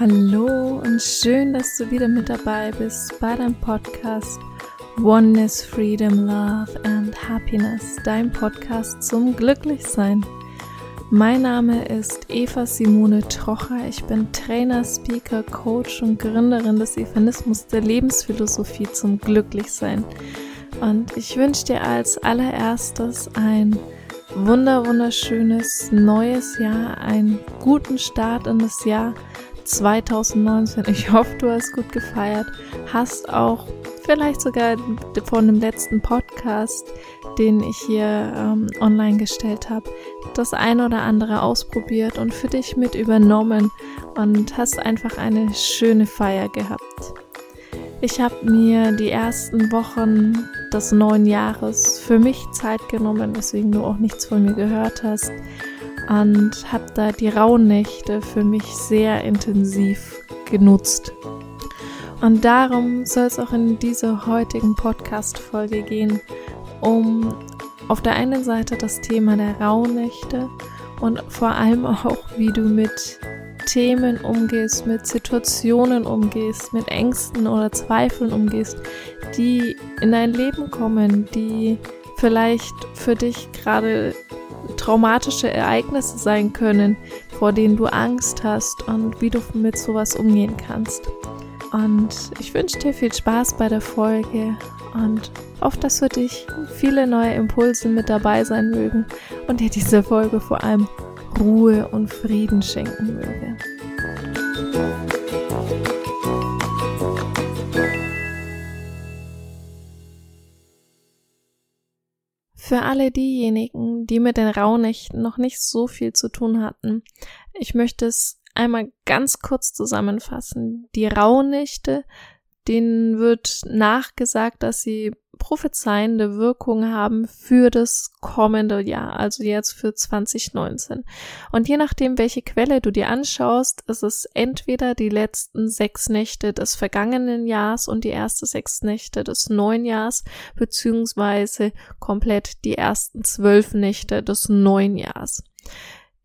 Hallo und schön, dass du wieder mit dabei bist bei deinem Podcast Oneness, Freedom, Love and Happiness, dein Podcast zum Glücklichsein. Mein Name ist Eva Simone Trocher. Ich bin Trainer, Speaker, Coach und Gründerin des Evanismus der Lebensphilosophie zum Glücklichsein. Und ich wünsche dir als allererstes ein wunder wunderschönes neues Jahr, einen guten Start in das Jahr 2019. Ich hoffe, du hast gut gefeiert, hast auch vielleicht sogar von dem letzten Podcast, den ich hier ähm, online gestellt habe, das ein oder andere ausprobiert und für dich mit übernommen und hast einfach eine schöne Feier gehabt. Ich habe mir die ersten Wochen des neuen Jahres für mich Zeit genommen, weswegen du auch nichts von mir gehört hast und habe da die Rauhnächte für mich sehr intensiv genutzt. Und darum soll es auch in dieser heutigen Podcast-Folge gehen, um auf der einen Seite das Thema der Rauhnächte und vor allem auch, wie du mit Themen umgehst, mit Situationen umgehst, mit Ängsten oder Zweifeln umgehst, die in dein Leben kommen, die vielleicht für dich gerade traumatische Ereignisse sein können, vor denen du Angst hast und wie du mit sowas umgehen kannst. Und ich wünsche dir viel Spaß bei der Folge und hoffe, dass für dich viele neue Impulse mit dabei sein mögen und dir diese Folge vor allem Ruhe und Frieden schenken möge. Für alle diejenigen, die mit den Rauhnächten noch nicht so viel zu tun hatten, ich möchte es einmal ganz kurz zusammenfassen. Die Rauhnächte, denen wird nachgesagt, dass sie prophezeiende Wirkung haben für das kommende Jahr, also jetzt für 2019. Und je nachdem, welche Quelle du dir anschaust, ist es entweder die letzten sechs Nächte des vergangenen Jahres und die ersten sechs Nächte des neuen Jahres, beziehungsweise komplett die ersten zwölf Nächte des neuen Jahres.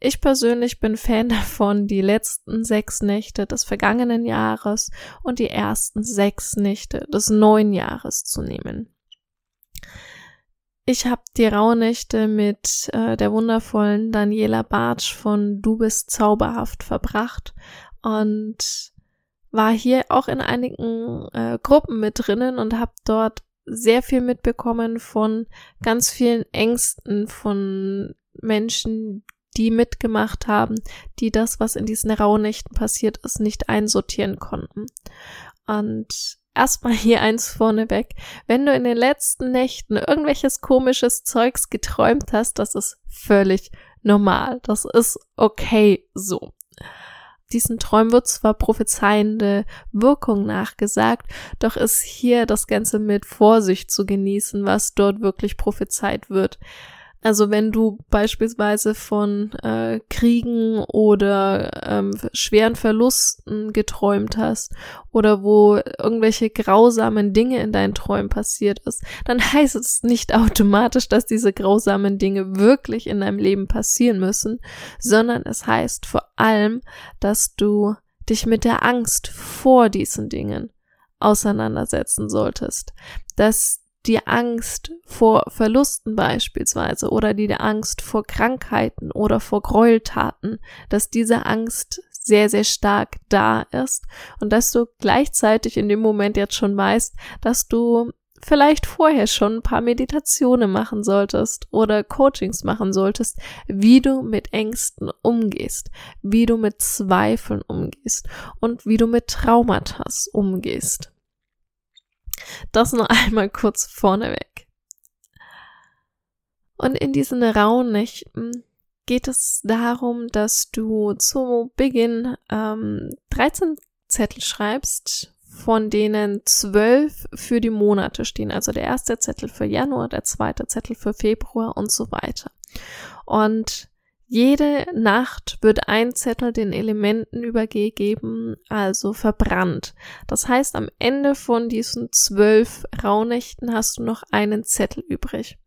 Ich persönlich bin Fan davon, die letzten sechs Nächte des vergangenen Jahres und die ersten sechs Nächte des neuen Jahres zu nehmen. Ich habe die Rauhnächte mit äh, der wundervollen Daniela Bartsch von Du bist zauberhaft verbracht und war hier auch in einigen äh, Gruppen mit drinnen und habe dort sehr viel mitbekommen von ganz vielen Ängsten von Menschen, die mitgemacht haben, die das, was in diesen Rauhnächten passiert ist, nicht einsortieren konnten. Und erstmal hier eins vorneweg. Wenn du in den letzten Nächten irgendwelches komisches Zeugs geträumt hast, das ist völlig normal. Das ist okay so. Diesen Träumen wird zwar prophezeiende Wirkung nachgesagt, doch ist hier das Ganze mit Vorsicht zu genießen, was dort wirklich prophezeit wird. Also wenn du beispielsweise von äh, Kriegen oder ähm, schweren Verlusten geträumt hast oder wo irgendwelche grausamen Dinge in deinen Träumen passiert ist, dann heißt es nicht automatisch, dass diese grausamen Dinge wirklich in deinem Leben passieren müssen, sondern es heißt vor allem, dass du dich mit der Angst vor diesen Dingen auseinandersetzen solltest, dass die Angst vor Verlusten beispielsweise oder die Angst vor Krankheiten oder vor Gräueltaten, dass diese Angst sehr, sehr stark da ist und dass du gleichzeitig in dem Moment jetzt schon weißt, dass du vielleicht vorher schon ein paar Meditationen machen solltest oder Coachings machen solltest, wie du mit Ängsten umgehst, wie du mit Zweifeln umgehst und wie du mit Traumata umgehst. Das nur einmal kurz vorneweg. Und in diesen Rauhnächten geht es darum, dass du zu Beginn ähm, 13 Zettel schreibst, von denen zwölf für die Monate stehen. Also der erste Zettel für Januar, der zweite Zettel für Februar und so weiter. Und jede Nacht wird ein Zettel den Elementen übergeben, also verbrannt. Das heißt, am Ende von diesen zwölf Rauhnächten hast du noch einen Zettel übrig.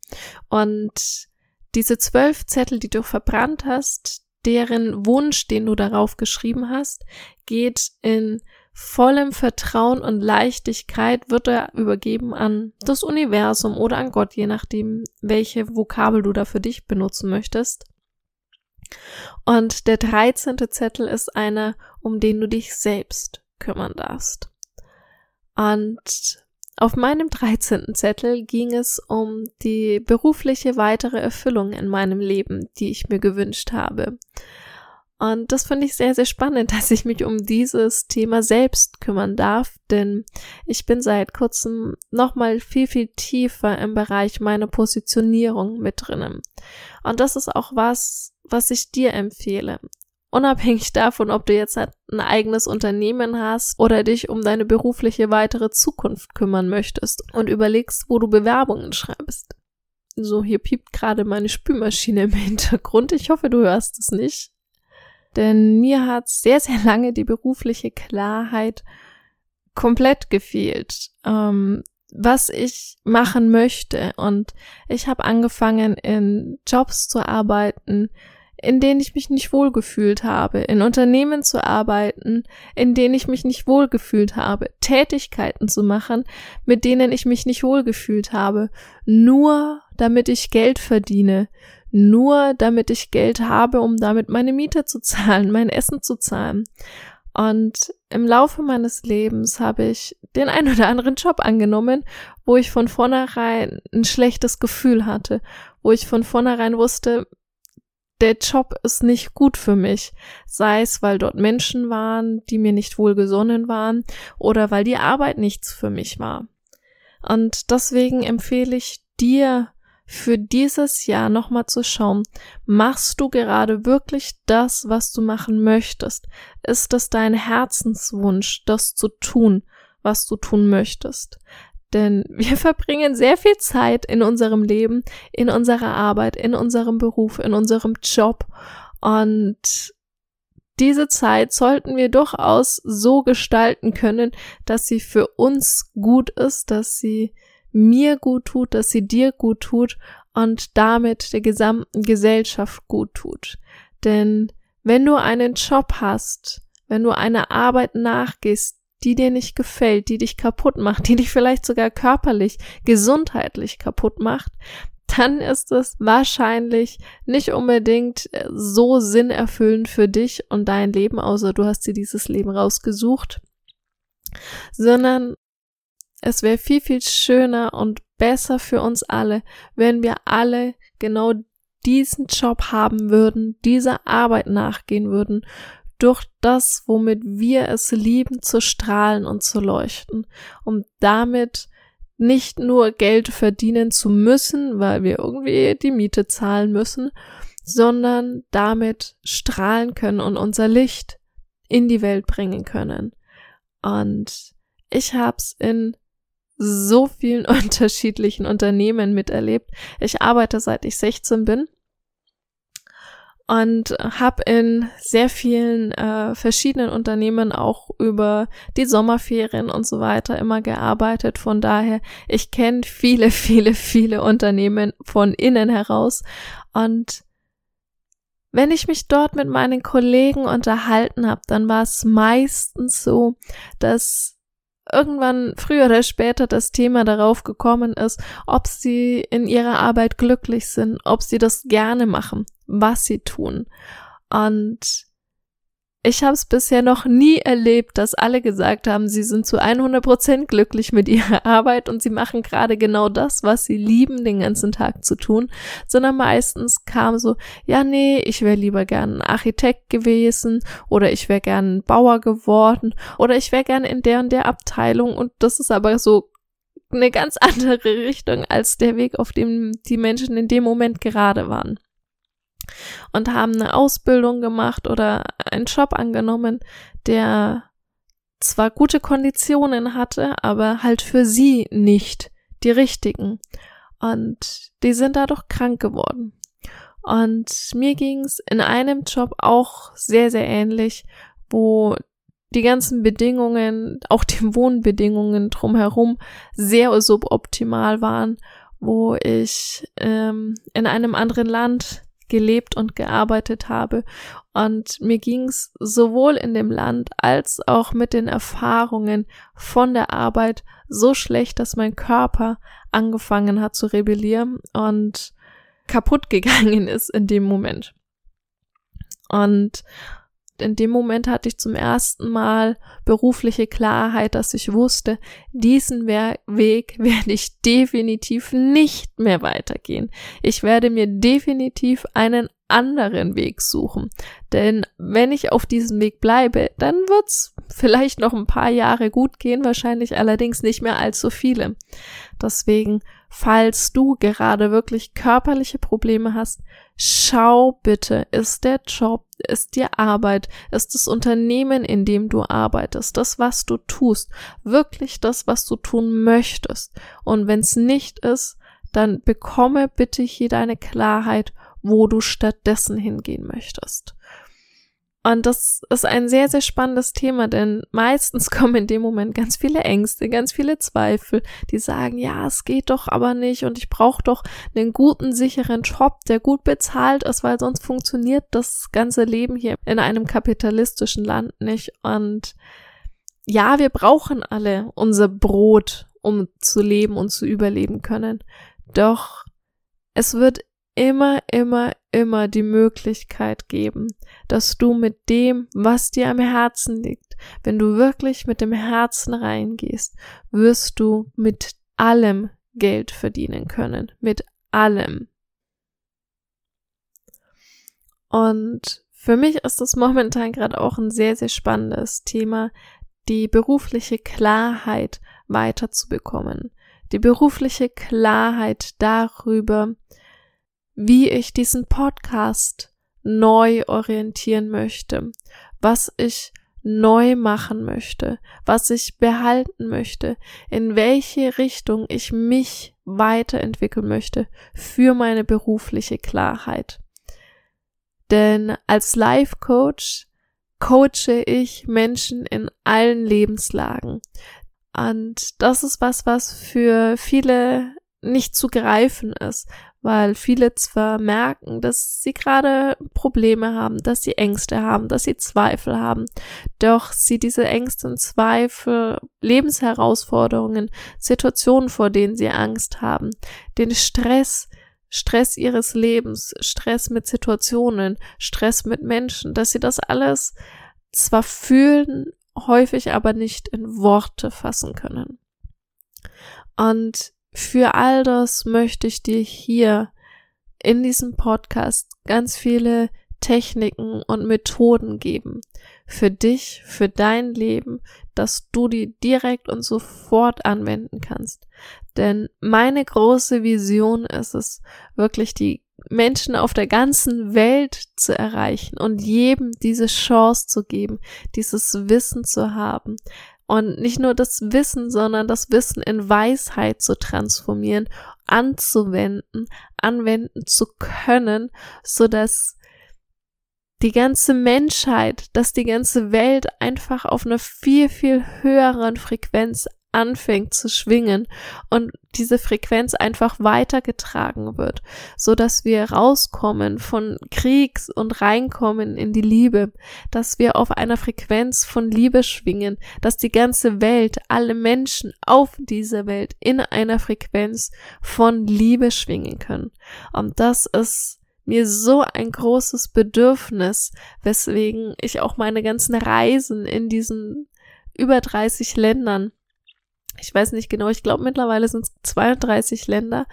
Und diese zwölf Zettel, die du verbrannt hast, deren Wunsch, den du darauf geschrieben hast, geht in vollem Vertrauen und Leichtigkeit wird er übergeben an das Universum oder an Gott, je nachdem, welche Vokabel du da für dich benutzen möchtest. Und der dreizehnte Zettel ist einer, um den du dich selbst kümmern darfst. Und auf meinem dreizehnten Zettel ging es um die berufliche weitere Erfüllung in meinem Leben, die ich mir gewünscht habe. Und das finde ich sehr, sehr spannend, dass ich mich um dieses Thema selbst kümmern darf, denn ich bin seit kurzem nochmal viel, viel tiefer im Bereich meiner Positionierung mit drinnen. Und das ist auch was, was ich dir empfehle. Unabhängig davon, ob du jetzt ein eigenes Unternehmen hast oder dich um deine berufliche weitere Zukunft kümmern möchtest und überlegst, wo du Bewerbungen schreibst. So, hier piept gerade meine Spülmaschine im Hintergrund. Ich hoffe, du hörst es nicht. Denn mir hat sehr, sehr lange die berufliche Klarheit komplett gefehlt, ähm, was ich machen möchte. Und ich habe angefangen, in Jobs zu arbeiten, in denen ich mich nicht wohlgefühlt habe, in Unternehmen zu arbeiten, in denen ich mich nicht wohlgefühlt habe, Tätigkeiten zu machen, mit denen ich mich nicht wohlgefühlt habe, nur damit ich Geld verdiene, nur damit ich Geld habe, um damit meine Miete zu zahlen, mein Essen zu zahlen. Und im Laufe meines Lebens habe ich den ein oder anderen Job angenommen, wo ich von vornherein ein schlechtes Gefühl hatte, wo ich von vornherein wusste, der Job ist nicht gut für mich, sei es, weil dort Menschen waren, die mir nicht wohlgesonnen waren, oder weil die Arbeit nichts für mich war. Und deswegen empfehle ich dir, für dieses Jahr nochmal zu schauen, machst du gerade wirklich das, was du machen möchtest? Ist es dein Herzenswunsch, das zu tun, was du tun möchtest? Denn wir verbringen sehr viel Zeit in unserem Leben, in unserer Arbeit, in unserem Beruf, in unserem Job und diese Zeit sollten wir durchaus so gestalten können, dass sie für uns gut ist, dass sie mir gut tut, dass sie dir gut tut und damit der gesamten Gesellschaft gut tut. Denn wenn du einen Job hast, wenn du einer Arbeit nachgehst, die dir nicht gefällt, die dich kaputt macht, die dich vielleicht sogar körperlich, gesundheitlich kaputt macht, dann ist es wahrscheinlich nicht unbedingt äh, so sinnerfüllend für dich und dein Leben, außer du hast dir dieses Leben rausgesucht, sondern es wäre viel, viel schöner und besser für uns alle, wenn wir alle genau diesen Job haben würden, dieser Arbeit nachgehen würden, durch das, womit wir es lieben, zu strahlen und zu leuchten, um damit nicht nur Geld verdienen zu müssen, weil wir irgendwie die Miete zahlen müssen, sondern damit strahlen können und unser Licht in die Welt bringen können. Und ich hab's in so vielen unterschiedlichen Unternehmen miterlebt. Ich arbeite seit ich 16 bin und habe in sehr vielen äh, verschiedenen Unternehmen auch über die Sommerferien und so weiter immer gearbeitet. Von daher, ich kenne viele, viele, viele Unternehmen von innen heraus und wenn ich mich dort mit meinen Kollegen unterhalten habe, dann war es meistens so, dass irgendwann früher oder später das Thema darauf gekommen ist, ob sie in ihrer Arbeit glücklich sind, ob sie das gerne machen, was sie tun. Und ich habe es bisher noch nie erlebt, dass alle gesagt haben, sie sind zu 100 Prozent glücklich mit ihrer Arbeit und sie machen gerade genau das, was sie lieben, den ganzen Tag zu tun, sondern meistens kam so, ja, nee, ich wäre lieber gern Architekt gewesen oder ich wäre gern Bauer geworden oder ich wäre gern in der und der Abteilung und das ist aber so eine ganz andere Richtung als der Weg, auf dem die Menschen in dem Moment gerade waren und haben eine Ausbildung gemacht oder einen Job angenommen, der zwar gute Konditionen hatte, aber halt für sie nicht die richtigen. Und die sind dadurch krank geworden. Und mir ging's in einem Job auch sehr, sehr ähnlich, wo die ganzen Bedingungen, auch die Wohnbedingungen drumherum sehr suboptimal waren, wo ich ähm, in einem anderen Land gelebt und gearbeitet habe. Und mir ging es sowohl in dem Land als auch mit den Erfahrungen von der Arbeit so schlecht, dass mein Körper angefangen hat zu rebellieren und kaputt gegangen ist in dem Moment. Und in dem Moment hatte ich zum ersten Mal berufliche Klarheit, dass ich wusste, diesen Weg werde ich definitiv nicht mehr weitergehen. Ich werde mir definitiv einen anderen Weg suchen. Denn wenn ich auf diesem Weg bleibe, dann wird's vielleicht noch ein paar Jahre gut gehen, wahrscheinlich allerdings nicht mehr allzu viele. Deswegen, falls du gerade wirklich körperliche Probleme hast, schau bitte, ist der Job, ist die Arbeit, ist das Unternehmen, in dem du arbeitest, das, was du tust, wirklich das, was du tun möchtest. Und wenn es nicht ist, dann bekomme bitte hier deine Klarheit wo du stattdessen hingehen möchtest. Und das ist ein sehr, sehr spannendes Thema, denn meistens kommen in dem Moment ganz viele Ängste, ganz viele Zweifel, die sagen, ja, es geht doch aber nicht und ich brauche doch einen guten, sicheren Job, der gut bezahlt ist, weil sonst funktioniert das ganze Leben hier in einem kapitalistischen Land nicht. Und ja, wir brauchen alle unser Brot, um zu leben und zu überleben können. Doch es wird immer, immer, immer die Möglichkeit geben, dass du mit dem, was dir am Herzen liegt, wenn du wirklich mit dem Herzen reingehst, wirst du mit allem Geld verdienen können. Mit allem. Und für mich ist das momentan gerade auch ein sehr, sehr spannendes Thema, die berufliche Klarheit weiterzubekommen. Die berufliche Klarheit darüber, wie ich diesen Podcast neu orientieren möchte, was ich neu machen möchte, was ich behalten möchte, in welche Richtung ich mich weiterentwickeln möchte für meine berufliche Klarheit. Denn als Life Coach coache ich Menschen in allen Lebenslagen. Und das ist was, was für viele nicht zu greifen ist, weil viele zwar merken, dass sie gerade Probleme haben, dass sie Ängste haben, dass sie Zweifel haben, doch sie diese Ängste und Zweifel, Lebensherausforderungen, Situationen, vor denen sie Angst haben, den Stress, Stress ihres Lebens, Stress mit Situationen, Stress mit Menschen, dass sie das alles zwar fühlen, häufig aber nicht in Worte fassen können. Und für all das möchte ich dir hier in diesem Podcast ganz viele Techniken und Methoden geben. Für dich, für dein Leben, dass du die direkt und sofort anwenden kannst. Denn meine große Vision ist es, wirklich die Menschen auf der ganzen Welt zu erreichen und jedem diese Chance zu geben, dieses Wissen zu haben, und nicht nur das Wissen, sondern das Wissen in Weisheit zu transformieren, anzuwenden, anwenden zu können, so dass die ganze Menschheit, dass die ganze Welt einfach auf einer viel, viel höheren Frequenz anfängt zu schwingen und diese Frequenz einfach weitergetragen wird, so dass wir rauskommen von Kriegs und reinkommen in die Liebe, dass wir auf einer Frequenz von Liebe schwingen, dass die ganze Welt, alle Menschen auf dieser Welt in einer Frequenz von Liebe schwingen können. Und das ist mir so ein großes Bedürfnis, weswegen ich auch meine ganzen Reisen in diesen über 30 Ländern ich weiß nicht genau, ich glaube mittlerweile sind es 32 Länder,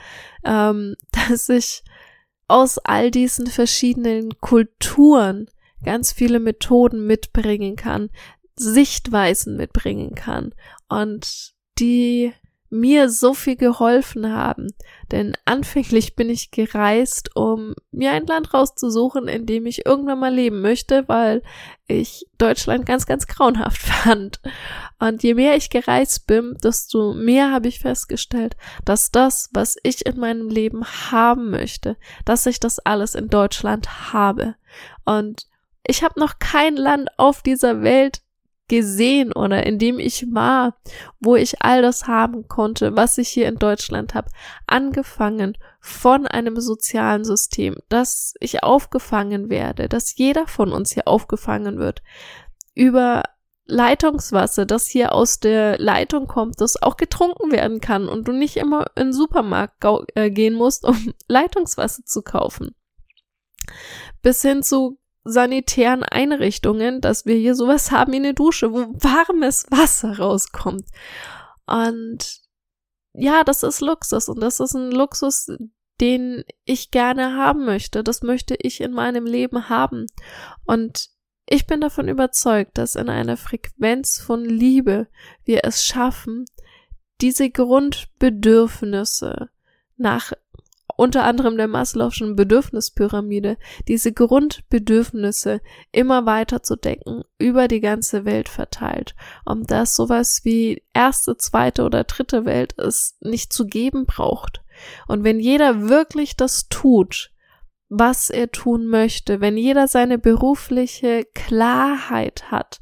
ähm, dass ich aus all diesen verschiedenen Kulturen ganz viele Methoden mitbringen kann, Sichtweisen mitbringen kann. Und die mir so viel geholfen haben. Denn anfänglich bin ich gereist, um mir ein Land rauszusuchen, in dem ich irgendwann mal leben möchte, weil ich Deutschland ganz, ganz grauenhaft fand. Und je mehr ich gereist bin, desto mehr habe ich festgestellt, dass das, was ich in meinem Leben haben möchte, dass ich das alles in Deutschland habe. Und ich habe noch kein Land auf dieser Welt gesehen oder in dem ich war, wo ich all das haben konnte, was ich hier in Deutschland habe. Angefangen von einem sozialen System, dass ich aufgefangen werde, dass jeder von uns hier aufgefangen wird, über Leitungswasser, das hier aus der Leitung kommt, das auch getrunken werden kann und du nicht immer in den Supermarkt äh, gehen musst, um Leitungswasser zu kaufen. Bis hin zu sanitären Einrichtungen, dass wir hier sowas haben wie eine Dusche, wo warmes Wasser rauskommt. Und ja, das ist Luxus und das ist ein Luxus, den ich gerne haben möchte. Das möchte ich in meinem Leben haben. Und ich bin davon überzeugt, dass in einer Frequenz von Liebe wir es schaffen, diese Grundbedürfnisse nach unter anderem der Maslow'schen Bedürfnispyramide, diese Grundbedürfnisse immer weiter zu decken, über die ganze Welt verteilt, um das sowas wie erste, zweite oder dritte Welt es nicht zu geben braucht. Und wenn jeder wirklich das tut, was er tun möchte, wenn jeder seine berufliche Klarheit hat,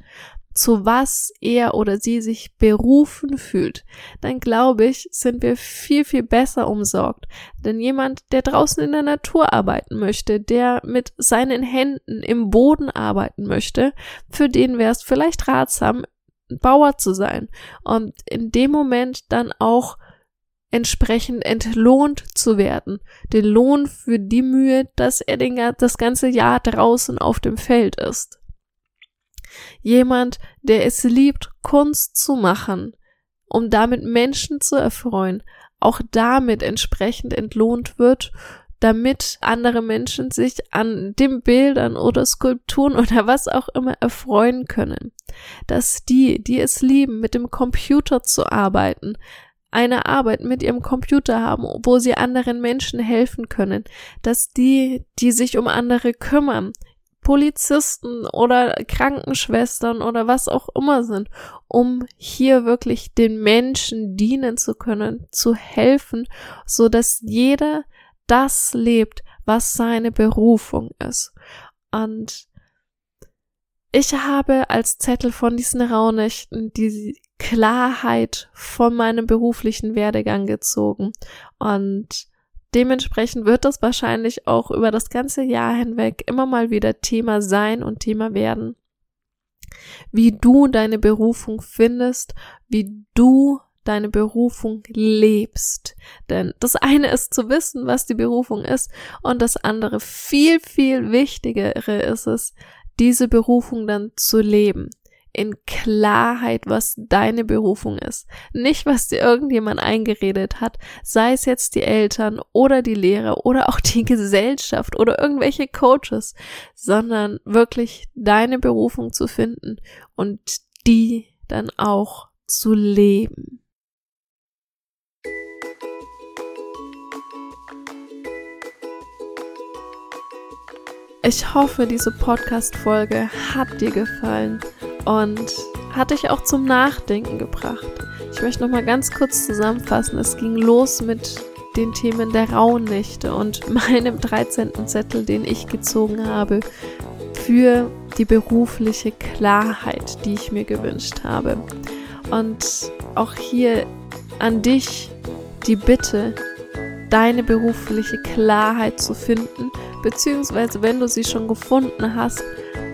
zu was er oder sie sich berufen fühlt, dann glaube ich, sind wir viel, viel besser umsorgt. Denn jemand, der draußen in der Natur arbeiten möchte, der mit seinen Händen im Boden arbeiten möchte, für den wäre es vielleicht ratsam, Bauer zu sein und in dem Moment dann auch entsprechend entlohnt zu werden. Den Lohn für die Mühe, dass er den, das ganze Jahr draußen auf dem Feld ist. Jemand, der es liebt, Kunst zu machen, um damit Menschen zu erfreuen, auch damit entsprechend entlohnt wird, damit andere Menschen sich an den Bildern oder Skulpturen oder was auch immer erfreuen können. Dass die, die es lieben, mit dem Computer zu arbeiten, eine Arbeit mit ihrem Computer haben, wo sie anderen Menschen helfen können, dass die, die sich um andere kümmern, Polizisten oder Krankenschwestern oder was auch immer sind, um hier wirklich den Menschen dienen zu können, zu helfen, so dass jeder das lebt, was seine Berufung ist. Und ich habe als Zettel von diesen Rauhnächten die Klarheit von meinem beruflichen Werdegang gezogen und Dementsprechend wird das wahrscheinlich auch über das ganze Jahr hinweg immer mal wieder Thema sein und Thema werden. Wie du deine Berufung findest, wie du deine Berufung lebst. Denn das eine ist zu wissen, was die Berufung ist, und das andere viel, viel wichtigere ist es, diese Berufung dann zu leben in Klarheit, was deine Berufung ist. Nicht, was dir irgendjemand eingeredet hat, sei es jetzt die Eltern oder die Lehrer oder auch die Gesellschaft oder irgendwelche Coaches, sondern wirklich deine Berufung zu finden und die dann auch zu leben. Ich hoffe, diese Podcast-Folge hat dir gefallen und hat dich auch zum Nachdenken gebracht. Ich möchte noch mal ganz kurz zusammenfassen. Es ging los mit den Themen der Rauhnächte und meinem 13. Zettel, den ich gezogen habe für die berufliche Klarheit, die ich mir gewünscht habe. Und auch hier an dich die Bitte, deine berufliche Klarheit zu finden, beziehungsweise wenn du sie schon gefunden hast,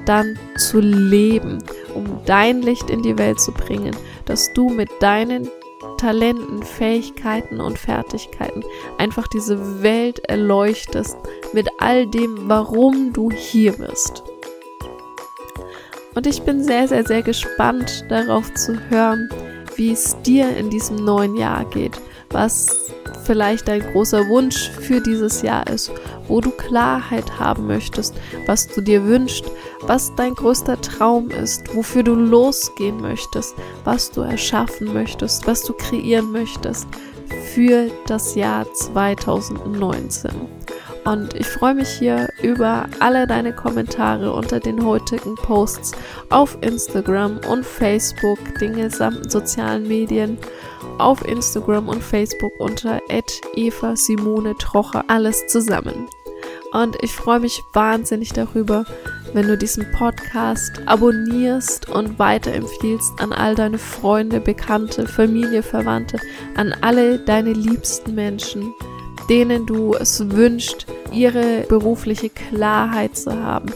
dann zu leben, um dein Licht in die Welt zu bringen, dass du mit deinen Talenten, Fähigkeiten und Fertigkeiten einfach diese Welt erleuchtest mit all dem, warum du hier bist. Und ich bin sehr, sehr, sehr gespannt darauf zu hören, wie es dir in diesem neuen Jahr geht, was vielleicht dein großer Wunsch für dieses Jahr ist, wo du Klarheit haben möchtest, was du dir wünschst, was dein größter Traum ist, wofür du losgehen möchtest, was du erschaffen möchtest, was du kreieren möchtest für das Jahr 2019. Und ich freue mich hier über alle deine Kommentare unter den heutigen Posts auf Instagram und Facebook, den gesamten sozialen Medien, auf Instagram und Facebook unter Eva Simone Trocher, alles zusammen. Und ich freue mich wahnsinnig darüber, wenn du diesen Podcast abonnierst und weiterempfiehlst an all deine Freunde, Bekannte, Familie, Verwandte, an alle deine liebsten Menschen, denen du es wünscht, ihre berufliche Klarheit zu haben,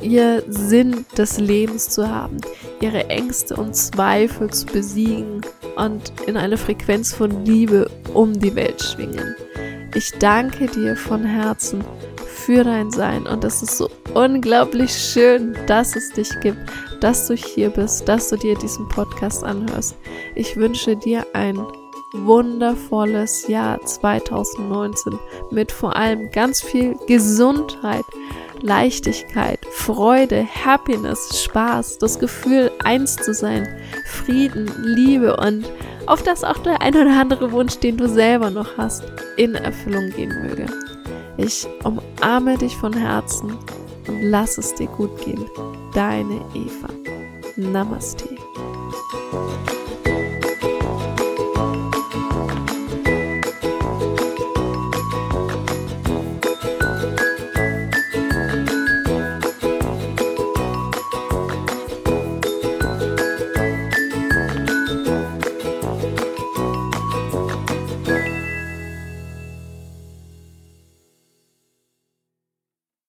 ihr Sinn des Lebens zu haben, ihre Ängste und Zweifel zu besiegen und in eine Frequenz von Liebe um die Welt schwingen. Ich danke dir von Herzen für dein Sein und es ist so unglaublich schön, dass es dich gibt, dass du hier bist, dass du dir diesen Podcast anhörst. Ich wünsche dir ein wundervolles Jahr 2019 mit vor allem ganz viel Gesundheit, Leichtigkeit, Freude, Happiness, Spaß, das Gefühl, eins zu sein, Frieden, Liebe und auf das auch der ein oder andere Wunsch, den du selber noch hast, in Erfüllung gehen möge. Ich umarme dich von Herzen und lass es dir gut gehen. Deine Eva. Namaste.